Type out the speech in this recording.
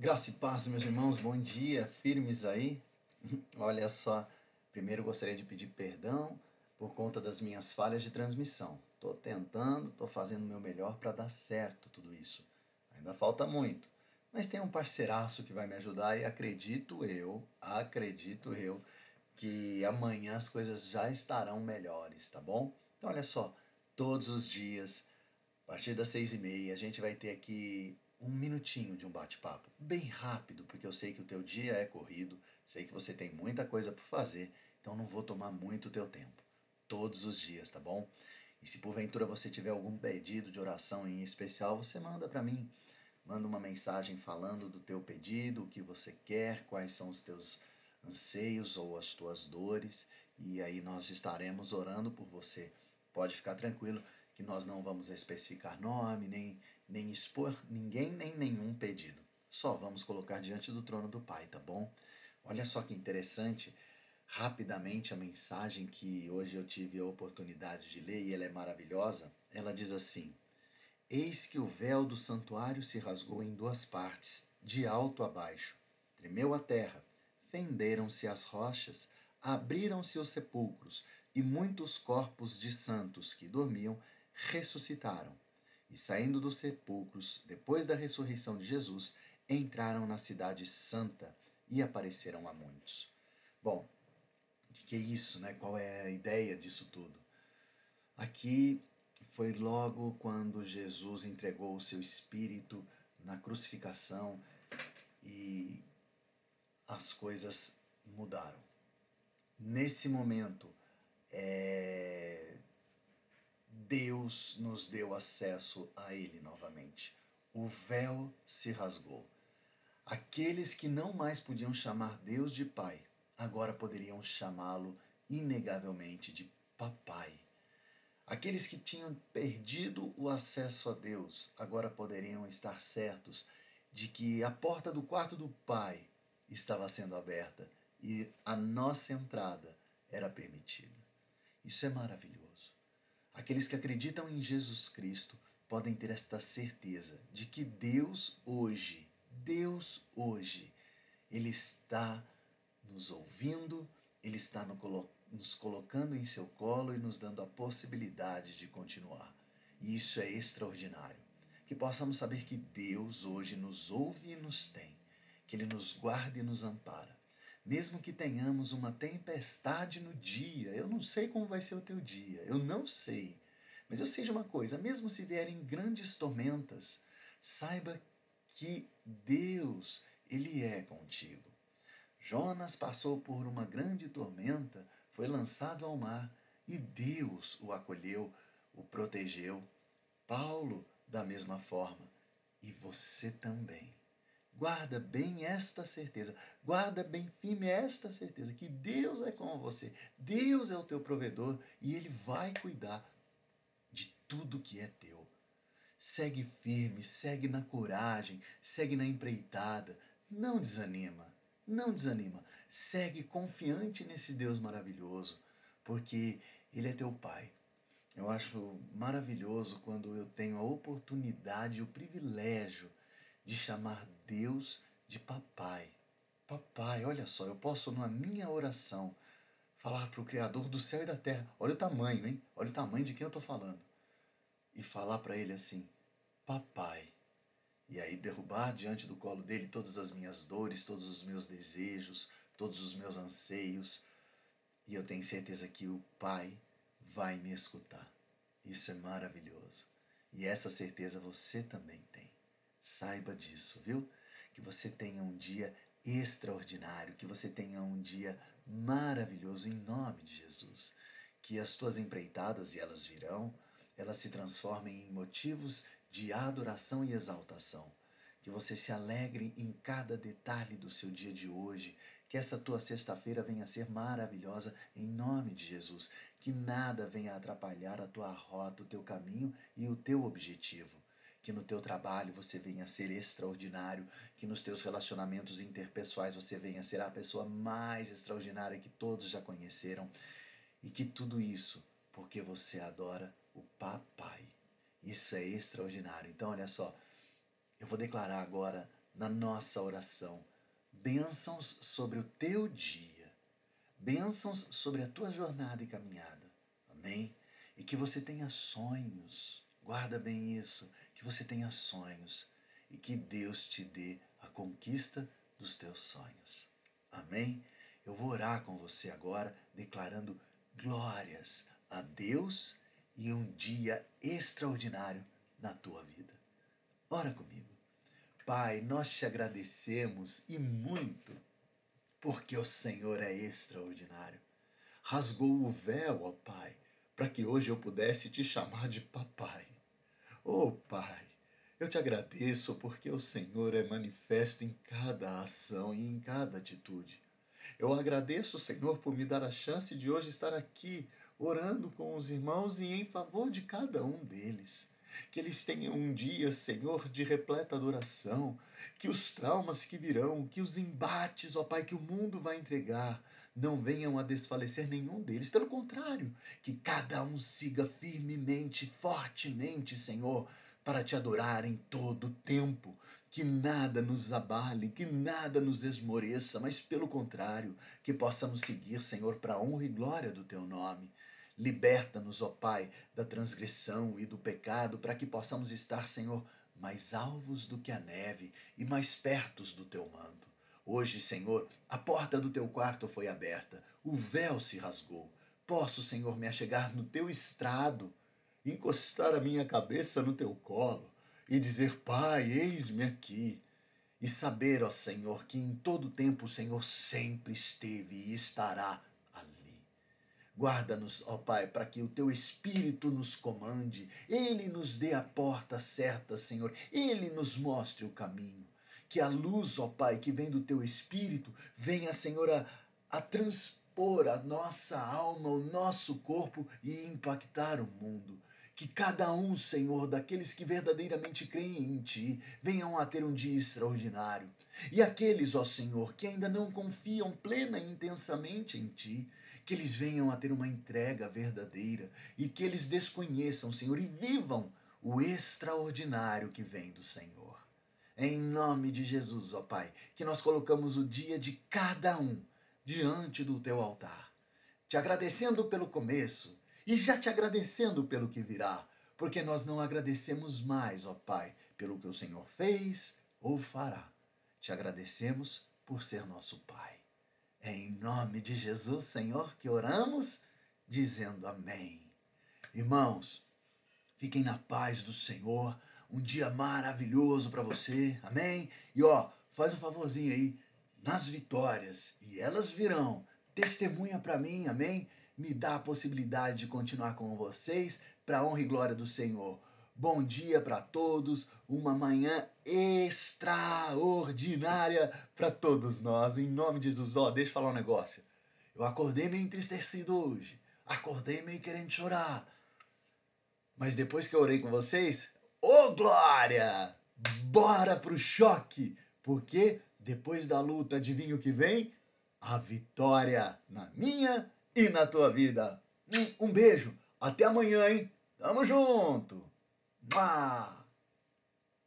Graça e paz, meus irmãos, bom dia, firmes aí. Olha só, primeiro gostaria de pedir perdão por conta das minhas falhas de transmissão. Estou tentando, estou fazendo o meu melhor para dar certo tudo isso. Ainda falta muito, mas tem um parceiraço que vai me ajudar e acredito eu, acredito eu, que amanhã as coisas já estarão melhores, tá bom? Então olha só, todos os dias, a partir das seis e meia, a gente vai ter aqui um minutinho de um bate-papo, bem rápido, porque eu sei que o teu dia é corrido, sei que você tem muita coisa para fazer, então não vou tomar muito teu tempo. Todos os dias, tá bom? E se porventura você tiver algum pedido de oração em especial, você manda para mim. Manda uma mensagem falando do teu pedido, o que você quer, quais são os teus anseios ou as tuas dores, e aí nós estaremos orando por você. Pode ficar tranquilo que nós não vamos especificar nome, nem, nem expor ninguém, nem nenhum pedido. Só vamos colocar diante do trono do Pai, tá bom? Olha só que interessante, rapidamente a mensagem que hoje eu tive a oportunidade de ler e ela é maravilhosa. Ela diz assim: Eis que o véu do santuário se rasgou em duas partes, de alto a baixo. Tremeu a terra, fenderam-se as rochas, abriram-se os sepulcros, e muitos corpos de santos que dormiam ressuscitaram. E saindo dos sepulcros, depois da ressurreição de Jesus, entraram na cidade santa e apareceram a muitos. Bom, o que é isso, né? Qual é a ideia disso tudo? Aqui foi logo quando Jesus entregou o seu espírito na crucificação e as coisas mudaram. Nesse momento, é, Deus nos deu acesso a Ele novamente. O véu se rasgou. Aqueles que não mais podiam chamar Deus de Pai, agora poderiam chamá-lo inegavelmente de Papai. Aqueles que tinham perdido o acesso a Deus, agora poderiam estar certos de que a porta do quarto do Pai estava sendo aberta e a nossa entrada era permitida. Isso é maravilhoso. Aqueles que acreditam em Jesus Cristo podem ter esta certeza de que Deus hoje, Deus hoje, Ele está nos ouvindo, Ele está nos colocando em seu colo e nos dando a possibilidade de continuar. E isso é extraordinário. Que possamos saber que Deus hoje nos ouve e nos tem, que Ele nos guarda e nos ampara mesmo que tenhamos uma tempestade no dia, eu não sei como vai ser o teu dia, eu não sei. Mas eu sei de uma coisa: mesmo se vierem grandes tormentas, saiba que Deus, Ele é contigo. Jonas passou por uma grande tormenta, foi lançado ao mar e Deus o acolheu, o protegeu. Paulo, da mesma forma, e você também. Guarda bem esta certeza, guarda bem firme esta certeza que Deus é com você, Deus é o teu provedor e Ele vai cuidar de tudo que é teu. Segue firme, segue na coragem, segue na empreitada, não desanima, não desanima, segue confiante nesse Deus maravilhoso, porque Ele é teu Pai. Eu acho maravilhoso quando eu tenho a oportunidade, o privilégio de chamar Deus de papai. Papai, olha só, eu posso na minha oração falar para o Criador do céu e da terra, olha o tamanho, hein? Olha o tamanho de quem eu estou falando. E falar para ele assim, papai. E aí derrubar diante do colo dele todas as minhas dores, todos os meus desejos, todos os meus anseios. E eu tenho certeza que o Pai vai me escutar. Isso é maravilhoso. E essa certeza você também tem. Saiba disso, viu? Que você tenha um dia extraordinário, que você tenha um dia maravilhoso em nome de Jesus. Que as tuas empreitadas, e elas virão, elas se transformem em motivos de adoração e exaltação. Que você se alegre em cada detalhe do seu dia de hoje. Que essa tua sexta-feira venha a ser maravilhosa em nome de Jesus. Que nada venha atrapalhar a tua rota, o teu caminho e o teu objetivo que no teu trabalho você venha a ser extraordinário, que nos teus relacionamentos interpessoais você venha a ser a pessoa mais extraordinária que todos já conheceram, e que tudo isso porque você adora o papai. Isso é extraordinário. Então, olha só, eu vou declarar agora na nossa oração. Bênçãos sobre o teu dia. Bênçãos sobre a tua jornada e caminhada. Amém? E que você tenha sonhos. Guarda bem isso. Que você tenha sonhos. E que Deus te dê a conquista dos teus sonhos. Amém? Eu vou orar com você agora, declarando glórias a Deus e um dia extraordinário na tua vida. Ora comigo. Pai, nós te agradecemos e muito, porque o Senhor é extraordinário. Rasgou o véu, ó Pai, para que hoje eu pudesse te chamar de papai. Oh Pai, eu te agradeço porque o Senhor é manifesto em cada ação e em cada atitude. Eu agradeço, Senhor, por me dar a chance de hoje estar aqui, orando com os irmãos e em favor de cada um deles. Que eles tenham um dia, Senhor, de repleta adoração. Que os traumas que virão, que os embates, ó Pai, que o mundo vai entregar, não venham a desfalecer nenhum deles. Pelo contrário, que cada um siga firmemente, fortemente, Senhor, para te adorar em todo o tempo. Que nada nos abale, que nada nos esmoreça, mas pelo contrário, que possamos seguir, Senhor, para a honra e glória do teu nome. Liberta-nos, ó Pai, da transgressão e do pecado, para que possamos estar, Senhor, mais alvos do que a neve e mais pertos do teu manto. Hoje, Senhor, a porta do teu quarto foi aberta, o véu se rasgou. Posso, Senhor, me achegar no teu estrado, encostar a minha cabeça no teu colo e dizer: Pai, eis-me aqui. E saber, ó Senhor, que em todo tempo o Senhor sempre esteve e estará Guarda-nos, ó Pai, para que o teu Espírito nos comande, ele nos dê a porta certa, Senhor, ele nos mostre o caminho. Que a luz, ó Pai, que vem do teu Espírito, venha, Senhor, a, a transpor a nossa alma, o nosso corpo e impactar o mundo. Que cada um, Senhor, daqueles que verdadeiramente creem em Ti, venham a ter um dia extraordinário. E aqueles, ó Senhor, que ainda não confiam plena e intensamente em Ti, que eles venham a ter uma entrega verdadeira e que eles desconheçam, Senhor, e vivam o extraordinário que vem do Senhor. Em nome de Jesus, ó Pai, que nós colocamos o dia de cada um diante do teu altar, te agradecendo pelo começo e já te agradecendo pelo que virá, porque nós não agradecemos mais, ó Pai, pelo que o Senhor fez ou fará. Te agradecemos por ser nosso Pai. É em nome de Jesus, Senhor, que oramos, dizendo amém. Irmãos, fiquem na paz do Senhor. Um dia maravilhoso para você. Amém? E ó, faz um favorzinho aí nas vitórias e elas virão. Testemunha para mim, amém? Me dá a possibilidade de continuar com vocês para honra e glória do Senhor. Bom dia para todos, uma manhã extraordinária para todos nós, em nome de Jesus. Ó, deixa eu falar um negócio. Eu acordei meio entristecido hoje, acordei meio querendo chorar. Mas depois que eu orei com vocês, ô oh, glória! Bora pro choque! Porque depois da luta, adivinha o que vem? A vitória na minha e na tua vida. Um beijo, até amanhã, hein? Tamo junto! 哇